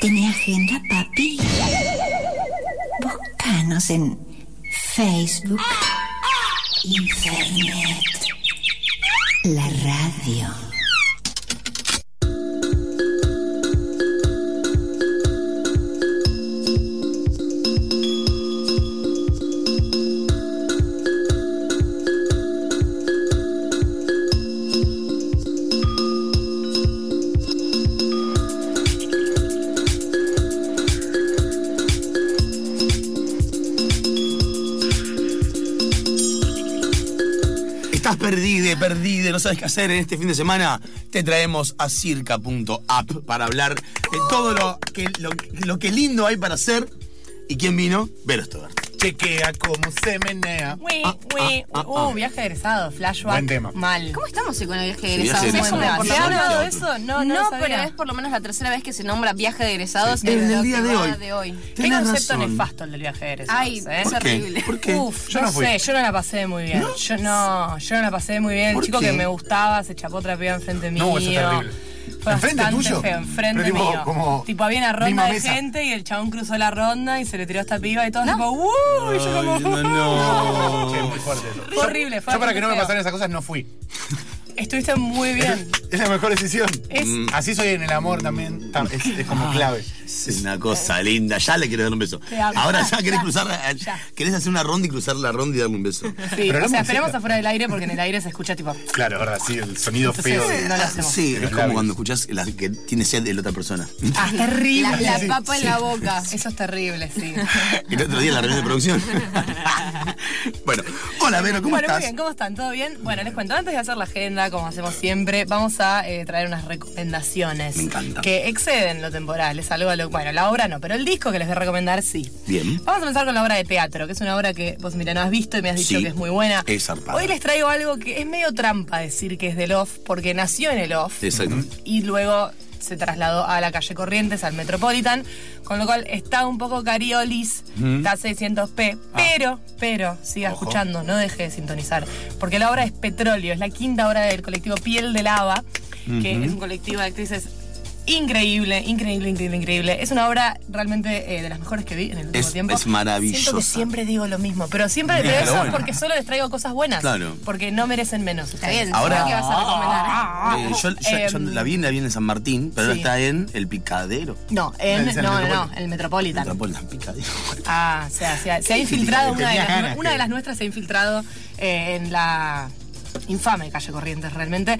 ¿Tiene agenda, papi? Búscanos en Facebook, Internet, la radio. Sabes qué hacer en este fin de semana. Te traemos a circa.app para hablar de todo lo que, lo, que lindo hay para hacer. ¿Y quién vino? Vero Stover. Chequea cómo se menea. Uy, Ah, uy, ah, ah, uh, viaje egresado, flashback. Buen tema. Mal. ¿Cómo estamos hoy con el viaje de Sí, egresados? Buen egresados. tema. ¿Se ha Por hablado de eso? No, No, no, pero sabía. es por lo menos la tercera vez que se nombra viaje de egresados En el día de hoy. de hoy. Qué concepto razón. nefasto el del viaje de egresados. Ay, ¿eh? es ¿Por qué? terrible. ¿Por qué? Uf, Yo no, sé, yo no la pasé muy bien. Yo no, yo no la pasé muy bien. El ¿Por chico qué? que me gustaba se chapó otra piba enfrente mío. No, eso es terrible. Fue ¿Enfrente bastante tuyo? feo, enfrente Pero tipo, mío. como tipo, había una ronda de mesa. gente y el chabón cruzó la ronda y se le tiró a esta piba y todo tipo, ¡uh! Y yo como, no, no. Che, muy fuerte. Fue horrible, fue Yo para que no me pasaran esas cosas no fui. Estuviste muy bien. Es la mejor decisión. Es- Así soy en el amor también. tam- Es, es como clave. Es una cosa linda. Ya le quiero dar un beso. Te amo. Ahora ya querés cruzar. Ya. Querés hacer una ronda y cruzar la ronda y darle un beso. Sí, Pero o sea, esperemos afuera del aire porque en el aire se escucha tipo. Claro, verdad, sí, el sonido feo. Entonces, de- no lo hacemos. Sí, es como cuando escuchás la que tiene sed de la otra persona. Ah, terrible. La, la papa en la boca. Eso es terrible, sí. El otro día en la reunión de producción. bueno, hola Vero, ¿cómo bueno, estás? muy bien, ¿cómo están? ¿Todo bien? Bueno, les cuento, antes de hacer la agenda, como hacemos siempre, vamos a eh, traer unas recomendaciones. Me encanta. Que exceden lo temporal, es algo a lo... Bueno, la obra no, pero el disco que les voy a recomendar sí. Bien. Vamos a empezar con la obra de teatro, que es una obra que vos, mira, no has visto y me has dicho Sí, que es muy buena. es zarpada. Hoy les traigo algo que es medio trampa decir que es del off, porque nació en el off Exacto. y luego se trasladó a la calle Corrientes, al Metropolitan, con lo cual está un poco cariolis, está a 600p, pero, pero, siga Ojo. escuchando, no deje de sintonizar, porque la obra es Petróleo, es la quinta obra del colectivo Piel de Lava, que es un colectivo de actrices increíble, increíble, increíble, increíble. Es una obra realmente eh, de las mejores que vi en el último Es- tiempo. es maravillosa. Siento que siempre digo lo mismo, pero siempre pero eso bueno. porque solo les traigo cosas buenas, Claro. porque no merecen menos. Está bien, Ahora- ¿qué vas a recomendar? Eh, yo, yo- yo Em, la vi, la vi en San Martín, pero ahora está en El Picadero. No, en, ¿Es el no, no, no, Metropolitan? el Metropolitan. Metropolitan Picadero. Ah, o sea, se ha, se ha infiltrado, una de, las, una de las nuestras se ha infiltrado eh, en la infame calle Corrientes realmente.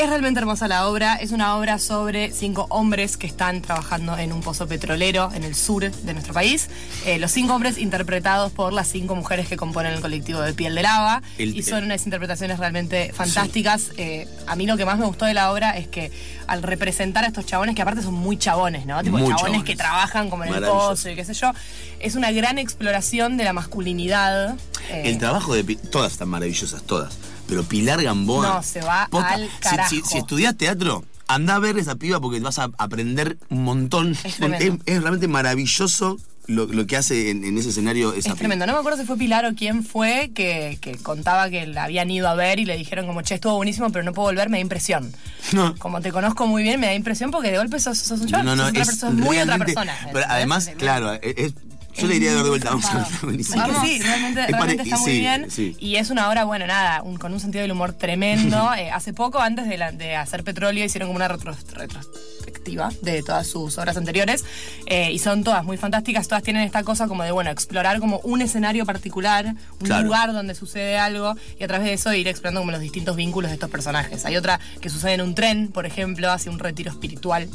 Es realmente hermosa la obra, es una obra sobre cinco hombres que están trabajando en un pozo petrolero en el sur de nuestro país. Eh, los cinco hombres interpretados por las cinco mujeres que componen el colectivo de Piel de Lava. El- y son unas interpretaciones realmente fantásticas. Eh, a mí lo que más me gustó de la obra es que al representar a estos chabones, que aparte son muy chabones, ¿no? Tipo Muy chabones, chabones. que trabajan como en el pozo y qué sé yo. Es una gran exploración de la masculinidad. eh, El trabajo de todas están maravillosas, todas. Pero Pilar Gamboa. No, se va al si- carajo. Si, si estudias teatro, anda a ver esa piba porque vas a aprender un montón. Es realmente maravilloso lo, lo que hace en, en ese escenario esa Es tremendo. No me acuerdo si fue Pilar o quién fue que, que contaba que la habían ido a ver y le dijeron como, che, estuvo buenísimo, pero no puedo volver, me da impresión. No. Como te conozco muy bien, me da impresión porque de golpe sos, sos un chaval, no, no, sos, otra es persona, muy otra persona. Además, claro, es- yo le diría de ver de vuelta. Vamos a ver, zarpado. buenísimo. Sí, realmente, Es realmente pare- está muy sí, bien. sí. Y es una obra, bueno, nada, un- con un sentido del humor tremendo. Eh, hace poco, antes de, la- de hacer Petróleo, hicieron como una retro- retrospectiva de todas sus obras anteriores. eh, y son todas muy fantásticas. Todas tienen esta cosa como de, bueno, explorar como un escenario particular, un Claro. lugar donde sucede algo. Y a través de eso ir explorando como los distintos vínculos de estos personajes. Hay otra que sucede en un tren, por ejemplo, hace un retiro espiritual.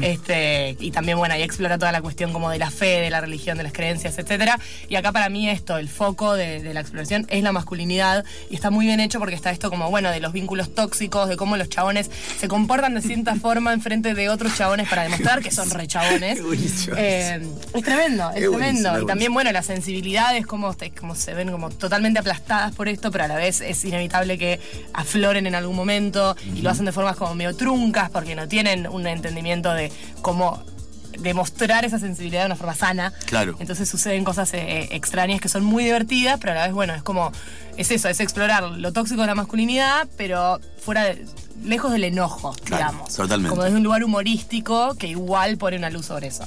este Y también, bueno, ahí explora toda la cuestión como de la fe, de la religión, de las creencias, etcétera. Y acá para mí esto, el foco de, de la exploración es la masculinidad y está muy bien hecho porque está esto como, bueno, de los vínculos tóxicos, de cómo los chabones se comportan de cierta forma en frente de otros chabones para demostrar que son re chabones. Eh, es tremendo, es tremendo. Y también, bueno, las sensibilidades, como, como se ven como totalmente aplastadas por esto, pero a la vez es inevitable que afloren en algún momento y lo hacen de formas como medio truncas porque no tienen un entendimiento de cómo demostrar esa sensibilidad de una forma sana. Claro. Entonces suceden cosas eh, extrañas que son muy divertidas, pero a la vez, bueno, es como, es eso, es explorar lo tóxico de la masculinidad, pero fuera de, lejos del enojo, Claro, digamos. totalmente. Como desde un lugar humorístico que igual pone una luz sobre eso.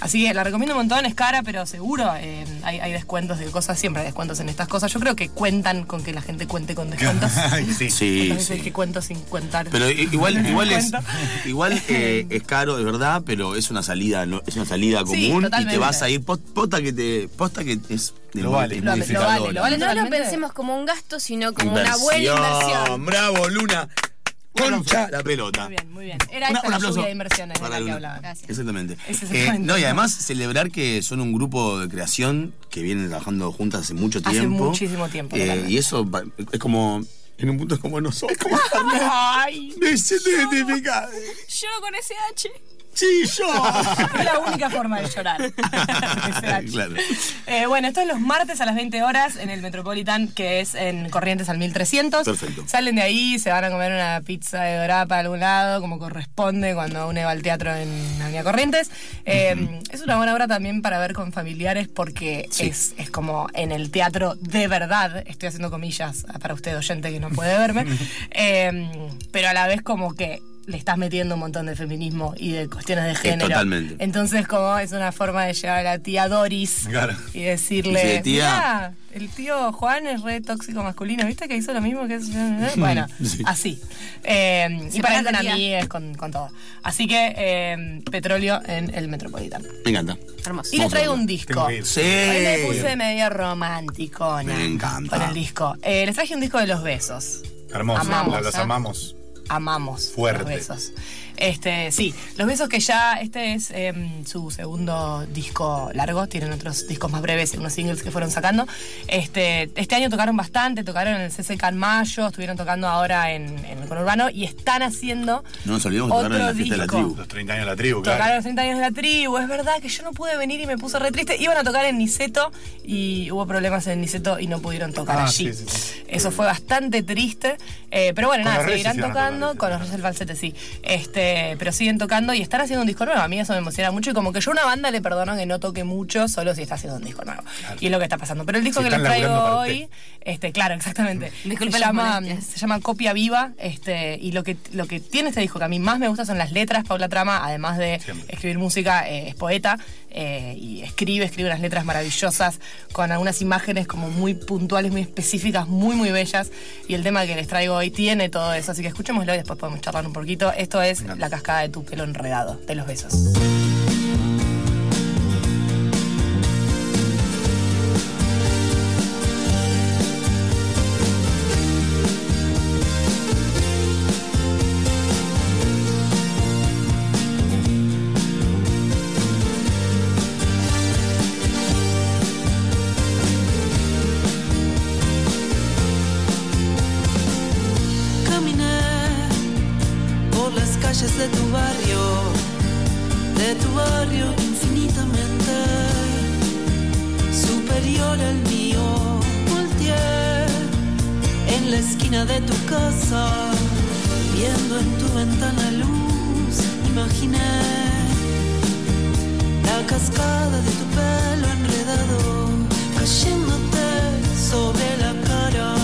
Así que la recomiendo un montón, es cara, pero seguro eh, hay, hay descuentos de cosas, siempre hay descuentos en estas cosas. Yo creo que cuentan con que la gente cuente con descuentos. Sí. Sí, Entonces sí. es que cuento sin cuentar. Pero igual, igual es, igual eh, es caro, de verdad, pero es una salida, ¿no? es una salida Sí, común y te vas a ir posta, posta que te, posta que es Lo vale. Lo- vale, lo vale. No lo pensemos como un gasto, sino como una buena inversión. Bravo, Luna. Concha la pelota. Muy bien, muy bien. Era Una- esta un la aplauso lluvia de inversiones de para la que hablaba. Gracias. Exactamente. Eh, no, y además celebrar que son un grupo de creación que vienen trabajando juntas hace mucho Hace tiempo. muchísimo tiempo, Eh, y eso es como. En un punto es como nosotros. Ay, Me siento identificada. Yo con ese H. Sí, yo. es la única forma de llorar. Claro. Eh, bueno, esto es los martes a las 20 horas en el Metropolitan, que es en Corrientes al 1300. Perfecto. Salen de ahí, se van a comer una pizza de dorapa a algún lado, como corresponde cuando uno va al teatro en Avenida Corrientes. Eh, Es una buena hora también para ver con familiares porque Sí. es, es como en el teatro de verdad. Estoy haciendo comillas para usted, oyente, que no puede verme. Eh, pero a la vez como que le estás metiendo un montón de feminismo y de cuestiones de género. totalmente. Entonces, como es una forma de llevar a la tía Doris Claro. y decirle, Dice, "Tía". "Mirá, el tío Juan es re tóxico masculino, ¿viste que hizo lo mismo que es? Bueno, Sí. así. Eh, y para con tía. amigues, con, con todo. Así que, eh, petróleo en el Metropolitano. Me encanta. Hermoso. Y les traigo un disco. Sí. Hoy me puse medio romántico, Me encanta. Con el disco. Eh, les traje un disco de los besos. Hermoso. Amamos, los ¿eh? amamos. Amamos Fuerte. los besos. Este, sí, los besos que ya, este es em, su segundo disco largo, tienen otros discos más breves, unos singles que fueron sacando. Este, este año tocaron bastante, tocaron en el CCK en mayo, estuvieron tocando ahora en, en el conurbano y están haciendo No nos olvidemos de tocar en otro la fiesta de la tribu. Los 30 años de la tribu, Tocaron claro. los 30 años de la tribu, es verdad que yo no pude venir y me puse re triste. Iban a tocar en Niceto y hubo problemas en Niceto y no pudieron tocar Ah, allí. sí, sí, sí. Eso fue bastante triste. eh, pero bueno, Con nada, seguirán tocando con los Reyes del Falsete, sí. Este, pero siguen tocando y están haciendo un disco nuevo. A mí eso me emociona mucho y como que yo a una banda le perdono que no toque mucho solo si está haciendo un disco nuevo. Y es lo que está pasando. Pero el disco Si que les traigo hoy, este, claro, exactamente. Disculpe se las llama, se llama Copia Viva, este, y lo que, lo que tiene este disco que a mí más me gusta son las letras. Paula Trama, además de Siempre. escribir música, eh, es poeta eh, y escribe, escribe unas letras maravillosas con algunas imágenes como muy puntuales, muy específicas, muy, muy bellas. Y el tema que les traigo hoy tiene todo eso, así que escuchémoslo y después podemos charlar un poquito. Esto es La cascada de tu pelo enredado, de los besos. De tu pelo enredado cayéndote sobre la cara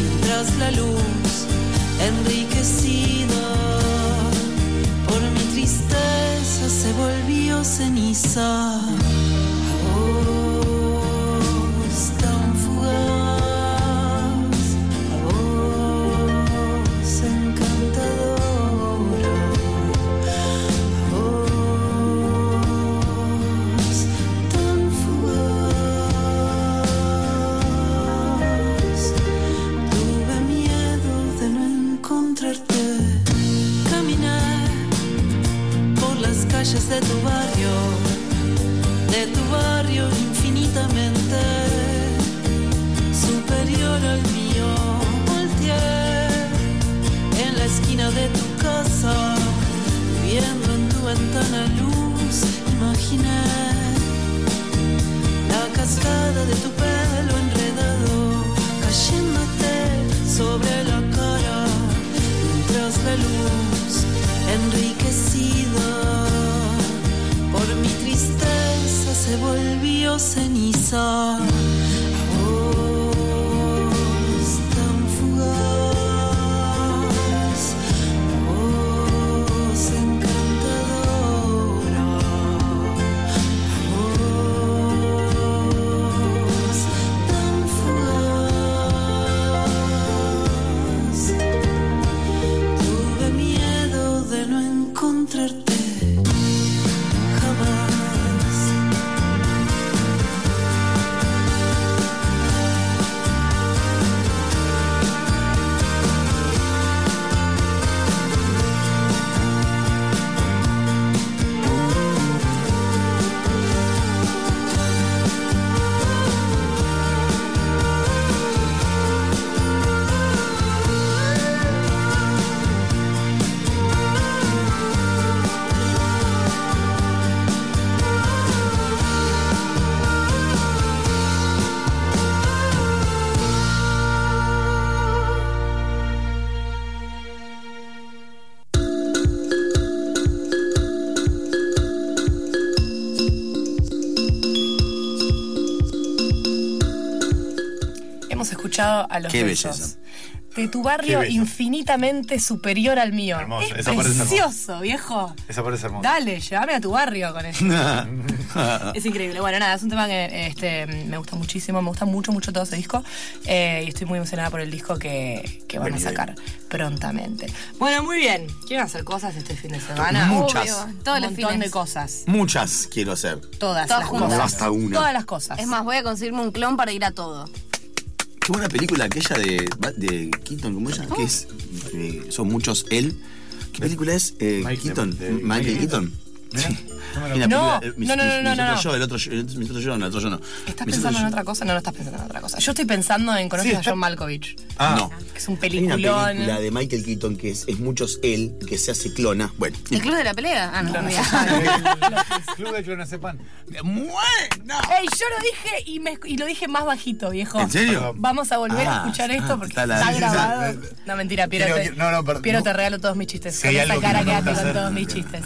mientras la luz enriquecida por mi tristeza se volvió ceniza. Calles de tu barrio, de tu barrio infinitamente superior al mío. Volteé en la esquina de tu casa, viendo en tu ventana luz, imaginé la cascada de tu pelo enredado cayéndote sobre la cara mientras la luz enriquecida se volvió ceniza. A los Qué belleza. De tu Qué barrio bello. infinitamente superior al mío. Hermoso, es eso parece hermoso. precioso, viejo. Esa parece hermosa. Dale, llévame a tu barrio con eso. es increíble. Bueno, nada, es un tema que este, me gusta muchísimo. Me gusta mucho, mucho todo ese disco. Eh, y estoy muy emocionada por el disco que, que van a sacar prontamente. Bueno, muy bien. ¿Quieren hacer cosas este fin de semana? Muchas. Obvio, todos un los montón fines. de cosas. Muchas quiero hacer. Todas, Todas las juntas. cosas. Basta una. Todas las cosas. Es más, voy a conseguirme un clon para ir a todo. Qué buena película aquella de, de Keaton, ¿cómo ella? Que es. eh, son muchos él. ¿Qué película es? Eh, Mike- Keaton. de- Michael Keaton. Sí. no No, eh, no, no, no, yo, el otro yo, el- mis otro yo, no, el otro yo no. ¿Estás Mis pensando en yo. otra cosa? No, no estás pensando en otra cosa. Yo estoy pensando en conocer Sí, a John Malkovich. Ah, No. Que es un peliculón. película de Michael Keaton que es, es muchos él, que se hace clona. Bueno. ¿El club de la pelea? Ah, no, no. Club de clonazepam. ¡Bueno! Ey, yo lo dije y, me, y lo dije más bajito, viejo. ¿En serio? Vamos a volver a Ah, escuchar ah, esto porque está la- grabado. No, mentira, Piero. Quiero- te, quiero- no, no, perdón. Piero, te regalo todos mis chistes. Con esa que cara gusta con todos mis chistes.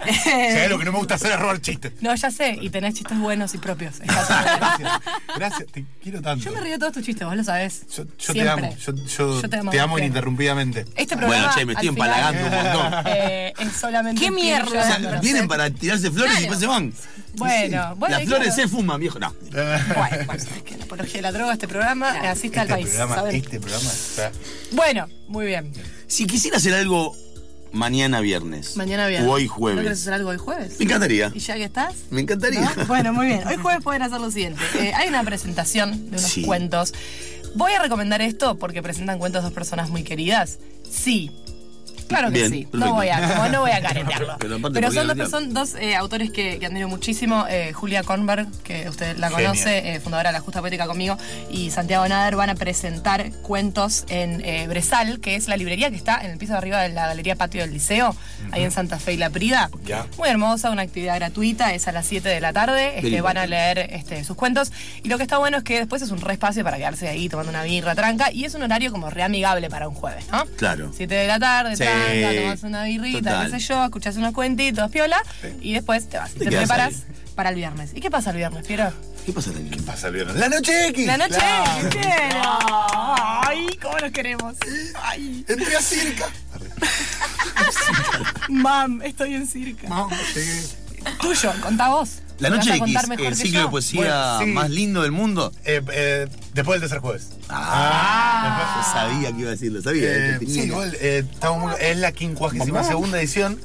Hay algo que no me gusta hacer es robar chistes. No, ya sé, y tenés chistes buenos y propios. Está. Gracias. Gracias, te quiero tanto. Yo me río de todos tus chistes, vos lo sabés. Yo, yo te amo. Yo, yo Yo te amo, te amo ininterrumpidamente. Este programa. Bueno, che, me estoy empalagando un montón. eh, es solamente. ¡Qué mierda! O llorando. sea, vienen para tirarse flores y después se van. Bueno, bueno, Las flores claro. se fuman, viejo. No. Bueno, bueno, es que la apología de la droga, este programa, asiste al Este país. programa, este programa está. Bueno, muy bien. Si quisiera hacer algo mañana viernes. Mañana viernes. O hoy ¿No querés jueves. hacer algo hoy jueves? Me encantaría. ¿Y ya que estás? Me encantaría. ¿No? Bueno, muy bien. Hoy jueves pueden hacer lo siguiente. Eh, hay una presentación de unos Sí. cuentos. Voy a recomendar esto porque presentan cuentos dos personas muy queridas. Sí. Claro que Bien, sí. perfecto. No voy a, como no voy a caretearlo. Pero aparte, Pero ¿por qué son dos, caretear? son dos eh, autores que, que admiro muchísimo. Eh, Julia Kornberg, que usted la conoce, eh, fundadora de La Justa Poética conmigo, y Santiago Nader van a presentar cuentos en eh, Bresal, que es la librería que está en el piso de arriba de la Galería Patio del Liceo, ahí en Santa Fe y La Prida. Muy hermosa, una actividad gratuita, es a las 7 de la tarde. Este, van a leer este, sus cuentos. Y lo que está bueno es que después es un re espacio para quedarse ahí tomando una birra tranca. Y es un horario como re amigable para un jueves, ¿no? Claro. 7 de la tarde, Sí. Tranca, tomas una birrita, Total. qué sé yo, escuchas unos cuentitos, piola. Y después te vas. Te preparas para el viernes. ¿Y qué pasa el viernes, Piero? ¿Qué pasa, Daniel? ¿Qué pasa el viernes? ¡La noche X! La noche, Claro. ¿qué quiero? Ay, cómo nos queremos. Ay, Entré a circa. mam, estoy en circa. No, llegué. Tuyo, contá vos. La ¿Me noche X, el ciclo yo? de poesía Bueno, sí. más lindo del mundo. Eh, eh, después del tercer jueves. Ah, yo sabía que iba a decirlo, sabía. Eh, que sí, igual, eh, muy- es la quincuagésima segunda edición.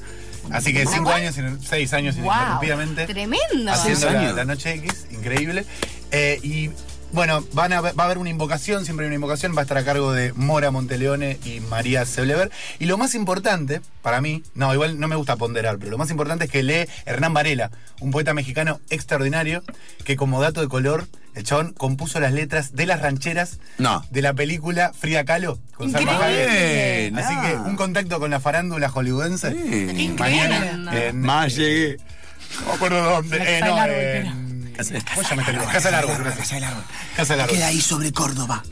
Así que cinco años, seis años Wow, ininterrumpidamente. Tremendo. haciendo Seis la, años. la noche X, increíble. Eh, y bueno, van a, va a haber una invocación, siempre hay una invocación, va a estar a cargo de Mora Monteleone y María Seblever. Y lo más importante, para mí, no, igual no me gusta ponderar, pero lo más importante es que lee Hernán Varela, un poeta mexicano extraordinario, que como dato de color, el chabón compuso las letras de las rancheras No. de la película Frida Kahlo con Salma. Hayek. Así ah. que un contacto con la farándula hollywoodense. Bien. Mañana en, Más llegué. no me acuerdo dónde. Eh, no, Árbol, en- Casa- ¿Cómo se llama este. Casa del Árbol. Casa del Árbol. Queda ahí sobre Córdoba.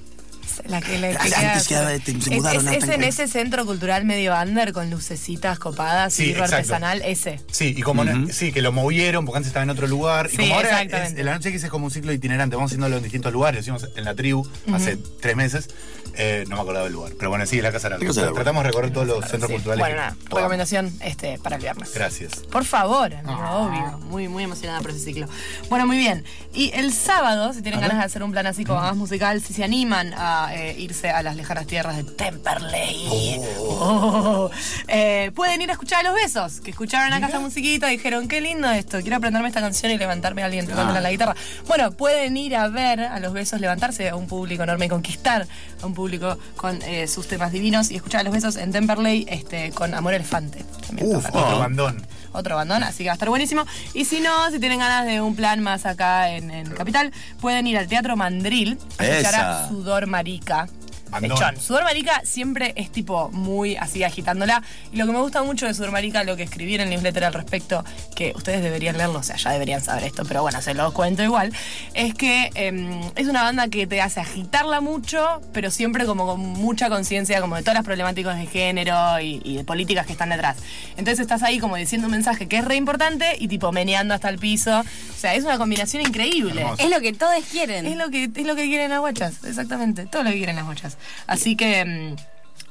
La que le Antes queda- que se es, mudaron es- a es en ese centro cultural medio under con lucecitas copadas Sí, y artesanal, ese. Sí, y como no- sí, que lo movieron porque antes estaba en otro lugar. Sí, y como ahora exactamente. es- en la noche que es como un ciclo itinerante, vamos haciéndolo en distintos lugares. Lo hicimos en la tribu hace tres meses. Eh, no me acordaba del lugar. Pero bueno, sí, la Casa de la. Tratamos de recorrer todos los centros Sí. culturales. Bueno, que nada, podamos. recomendación este, para el viernes. Gracias. Por favor, amigo, obvio. Muy, muy emocionada por ese ciclo. Bueno, muy bien. Y el sábado, si tienen ganas de hacer un plan así como más musical, si se animan a eh, irse a las lejanas tierras de Temperley, oh, eh, pueden ir a escuchar a Los Besos, que escucharon acá esta musiquita y dijeron, qué lindo esto, quiero aprenderme esta canción y levantarme a alguien tocándola en la guitarra. Bueno, pueden ir a ver a Los Besos, levantarse a un público enorme y conquistar a un público con eh, sus temas divinos y escuchar a Los Besos en Temperley este, con Amor Elefante. También Uf, otro bandón. Otro bandón, así que va a estar buenísimo. Y si no, si tienen ganas de un plan más acá en, en Capital, pueden ir al Teatro Mandril a. Sudor Marica. Bandón. Fechón. Sudor Marica siempre es tipo muy así agitándola. Y lo que me gusta mucho de Sudor Marica, lo que escribí en el newsletter al respecto, que ustedes deberían leerlo, o sea, ya deberían saber esto, pero bueno, se los cuento igual, es que em, es una banda que te hace agitarla mucho, pero siempre como con mucha conciencia como de todas las problemáticas de género y, y de políticas que están detrás. Entonces estás ahí como diciendo un mensaje que es re importante y tipo meneando hasta el piso. O sea, es una combinación increíble. Hermoso. Es lo que todos quieren. Es lo que es lo que quieren las guachas, exactamente, todo lo que quieren las guachas. Así que mm,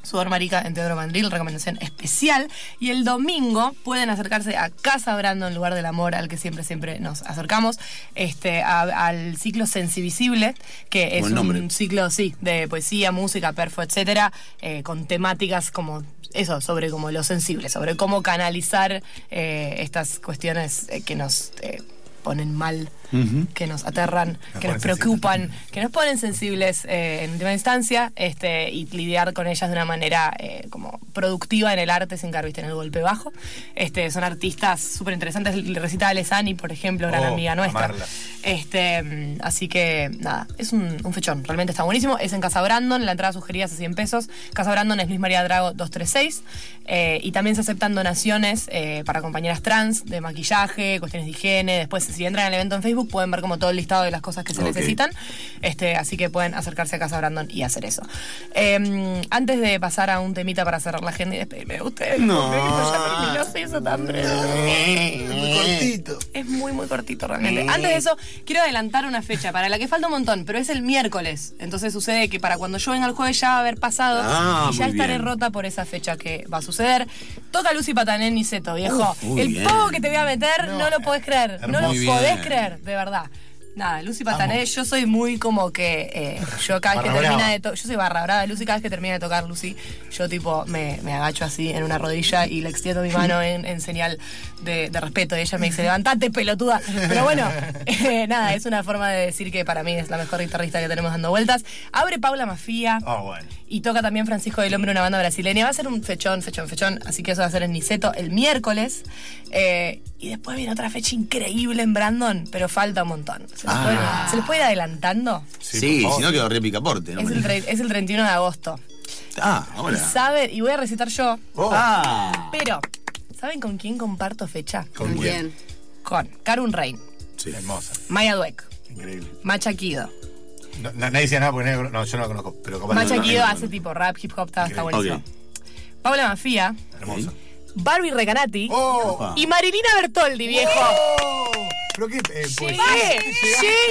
Sudor Marica en Teodoro Mandril, recomendación especial. Y el domingo pueden acercarse a Casa Brandon, lugar del amor al que siempre, siempre nos acercamos, este, a- al ciclo Sensivisible, que es un ciclo, sí, de poesía, música, perfo, etcétera, eh, con temáticas como eso, sobre como lo sensible, sobre cómo canalizar eh, estas cuestiones eh, que nos ponen mal, que nos aterran, que nos preocupan, que nos ponen sensibles eh, en última instancia, este, y lidiar con ellas de una manera eh, como productiva en el arte sin caer en el golpe bajo. Este, son artistas súper interesantes. Recita Alessani, por ejemplo, gran Oh, amiga nuestra. amarla. Este, mm, así que nada, es un, un fechón, realmente está buenísimo. Es en Casa Brandon, la entrada sugerida es a 100 pesos. Casa Brandon es Luis María Drago 236. eh, y también se aceptan donaciones eh, para compañeras trans, de maquillaje, cuestiones de higiene. Después, si entran al evento en Facebook, pueden ver como todo el listado de las cosas que se necesitan. Este, así que pueden acercarse a Casa Brandon y hacer eso. Eh, antes de pasar a un temita para cerrar la agenda y despedirme de ustedes, No. porque ya terminó, se hizo tan breve. Muy cortito. Es muy, muy cortito realmente. Antes de eso, quiero adelantar una fecha para la que falta un montón, pero es el miércoles. Entonces sucede que para cuando yo venga el jueves ya va a haber pasado Ah, y ya estaré bien. rota por esa fecha que va a suceder. Toca Lucy Patané en Niceto, viejo. El bien. que te voy a meter no, lo podés creer. No lo hermoso. podés bien. creer, de verdad. Nada, Lucy Patané, yo soy muy como que eh, yo cada vez que termina brava. de tocar, yo soy barra brava de Lucy, cada vez que termina de tocar Lucy, yo tipo me, me agacho así en una rodilla y le extiendo mi mano en, en señal de, de respeto. Y ella me dice, levantate, pelotuda. Pero bueno, eh, nada, es una forma de decir que para mí es la mejor guitarrista que tenemos dando vueltas. Abre Paula Mafía. Oh, bueno. Y toca también Francisco del Hombre, una banda brasileña. Va a ser un fechón, fechón, fechón. Así que eso va a ser en Niceto el miércoles. Eh, y después viene otra fecha increíble en Brandon, pero falta un montón. ¿Se les, Ah. puede, ¿se les puede ir adelantando? Sí, si no quedó re picaporte, ¿no? Es el, es el 31 de agosto. Ah, Y ahora. saben, y voy a recitar yo, Oh, Ah. pero ¿saben con quién comparto fecha? ¿Con quién? Con Karun Rein, Sí. Hermosa. Maya Dweck, Increíble. Macha Kido. No, na- nadie dice nada porque nadie- no, yo no la conozco. Pero Macha no, Kido no, no. hace tipo rap, hip hop, está, está buenísimo. Paula Mafia, Hermosa. Barbie Recanati ¡Oh! Y Marilina Bertoldi, viejo. ¡Oh! ¿Pero qué? Eh, Llegué, poesía.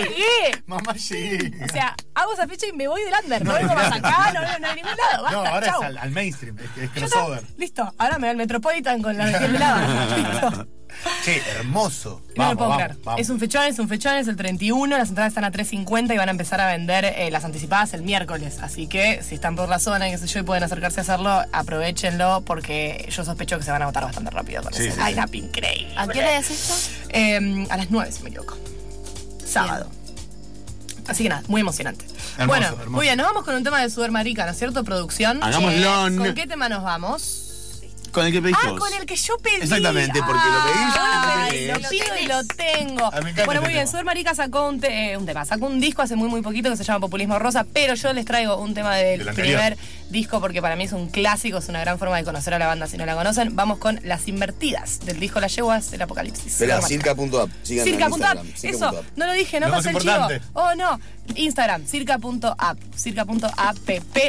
llegué. Mamá, llegué. O sea, hago esa fecha y me voy del under. No vengo más acá, no vengo no, a ningún lado. Basta, No, ahora chau. es al, al mainstream, es, es crossover. Listo, ahora me voy al Metropolitan con la de. Listo. Che, hermoso. No Vamos, lo puedo vamos, creer. vamos. Es un fechón, es un fechón, es el 31, las entradas están a 3.50 y van a empezar a vender eh, las anticipadas el miércoles. Así que si están por la zona, qué sé yo, y pueden acercarse a hacerlo, aprovechenlo porque yo sospecho que se van a agotar bastante rápido con Sí, ese sí, sí. line-up increíble. ¿A qué hora es esto? Eh, a las 9, si me equivoco. Sábado. Así que nada, muy emocionante. Hermoso, bueno, hermoso. muy bien, nos vamos con un tema de Sudor Marica, ¿no es cierto? Producción. Hagámoslo. Eh, ¿Con qué tema nos vamos? Con el que pedís Ah, vos. con el que yo pedí. Exactamente, porque lo pedís, Ay, lo lo pido y lo tengo. A mí me encanta Bueno, ese muy bien. tema. Marica sacó un, te- eh, un tema, sacó un disco hace muy, muy poquito que se llama Populismo Rosa, pero yo les traigo un tema del Del anterior. primer disco porque para mí es un clásico, es una gran forma de conocer a la banda si no la conocen. Vamos con Las Invertidas, del disco Las Yeguas del Apocalipsis. Espera, circa.app. Circa.app, eso, no lo dije, no Lo más pasé el chivo. Oh, no. Instagram, circa.app, circa.app,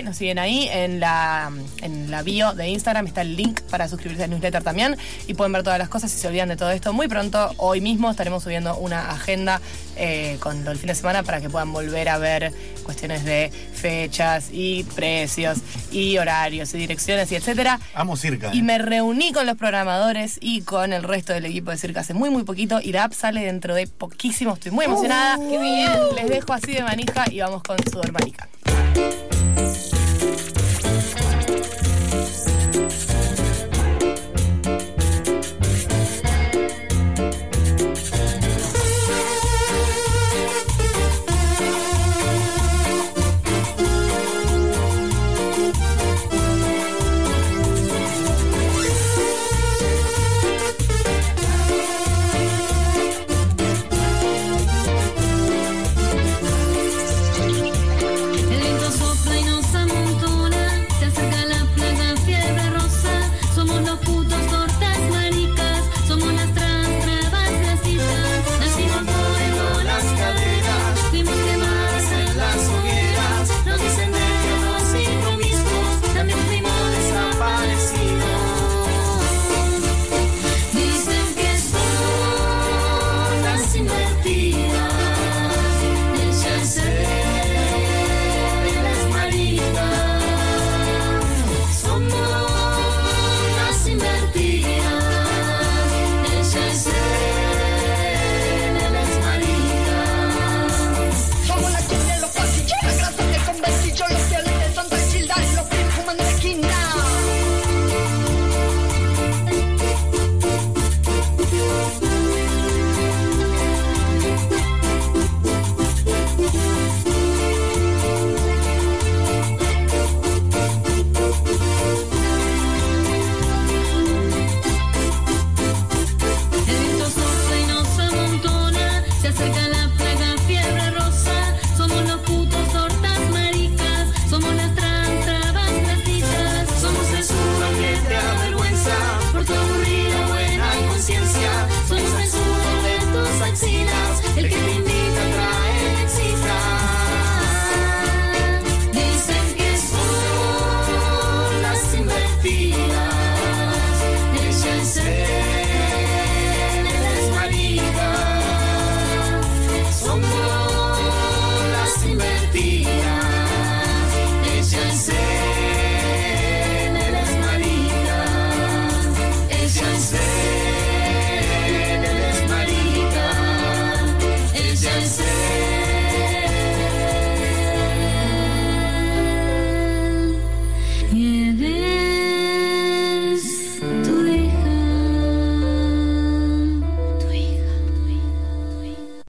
nos siguen ahí en la, en la bio de Instagram, está el link para suscribirse al newsletter también y pueden ver todas las cosas si se olvidan de todo esto. Muy pronto, hoy mismo, estaremos subiendo una agenda eh, con el fin de semana para que puedan volver a ver cuestiones de fechas y precios y horarios y direcciones y etcétera. Amo Circa. Y eh. me reuní con los programadores y con el resto del equipo de Circa hace muy, muy poquito. Y la app sale dentro de poquísimo. Estoy muy emocionada. ¡Qué bien! Les dejo así de manija y vamos con Sudor Marica.